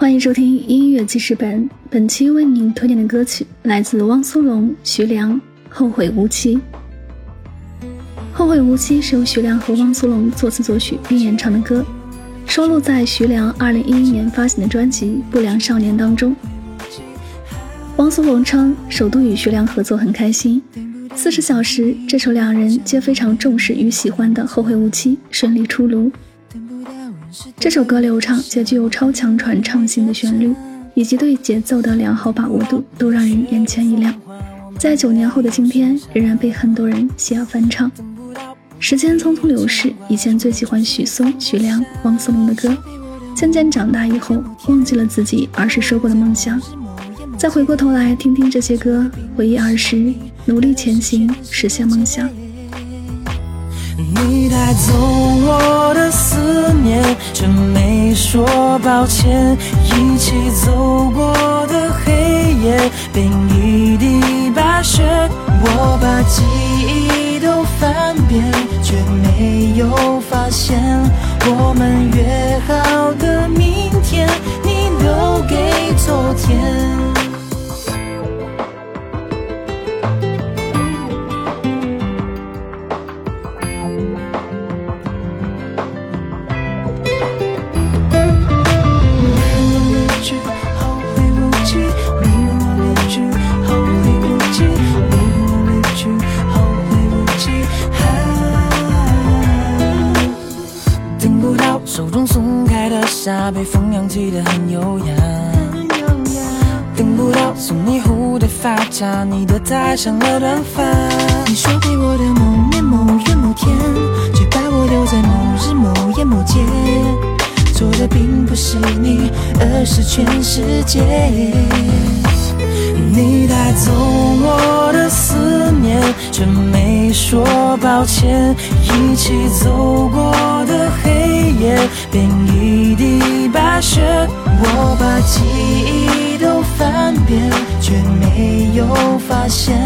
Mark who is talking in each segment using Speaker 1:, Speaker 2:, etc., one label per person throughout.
Speaker 1: 欢迎收听音乐记事本，本期为您推荐的歌曲来自汪苏泷、徐良，《后会无期》。《后会无期》是由徐良和汪苏泷作词作曲并演唱的歌，收录在徐良2011年发行的专辑《不良少年》当中。汪苏泷称，首度与徐良合作很开心。四十小时这首两人皆非常重视与喜欢的《后会无期》顺利出炉。这首歌流畅且具有超强传唱性的旋律，以及对节奏的良好把握度，都让人眼前一亮。在九年后的今天，仍然被很多人喜爱翻唱。时间匆匆流逝，以前最喜欢许嵩、徐良、汪苏泷的歌，渐渐长大以后，忘记了自己儿时说过的梦想。再回过头来听听这些歌，回忆儿时，努力前行，实现梦想。
Speaker 2: 你带走我的思念，却没说抱歉。一起走过的黑夜，变一地白雪。我把记忆都翻遍，却没有发现我们约手中松开的沙，被风扬起的很优雅。等不到送你蝴蝶发卡，你的太上了短发。你说给我的某年某月某天，却把我留在某日某夜某街。错的并不是你，而是全世界。你带走我的思念，却没说抱歉。一起走过变一地白雪。我把记忆都翻遍，却没有发现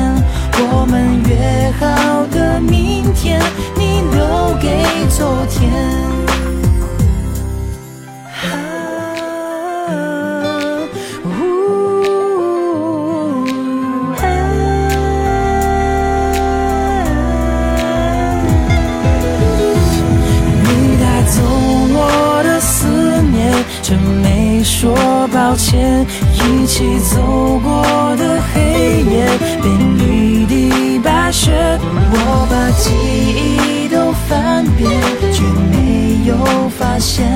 Speaker 2: 我们约好的明天，你留给昨天。抱歉一起走过的黑夜变一地白雪我把记忆都翻遍却没有发现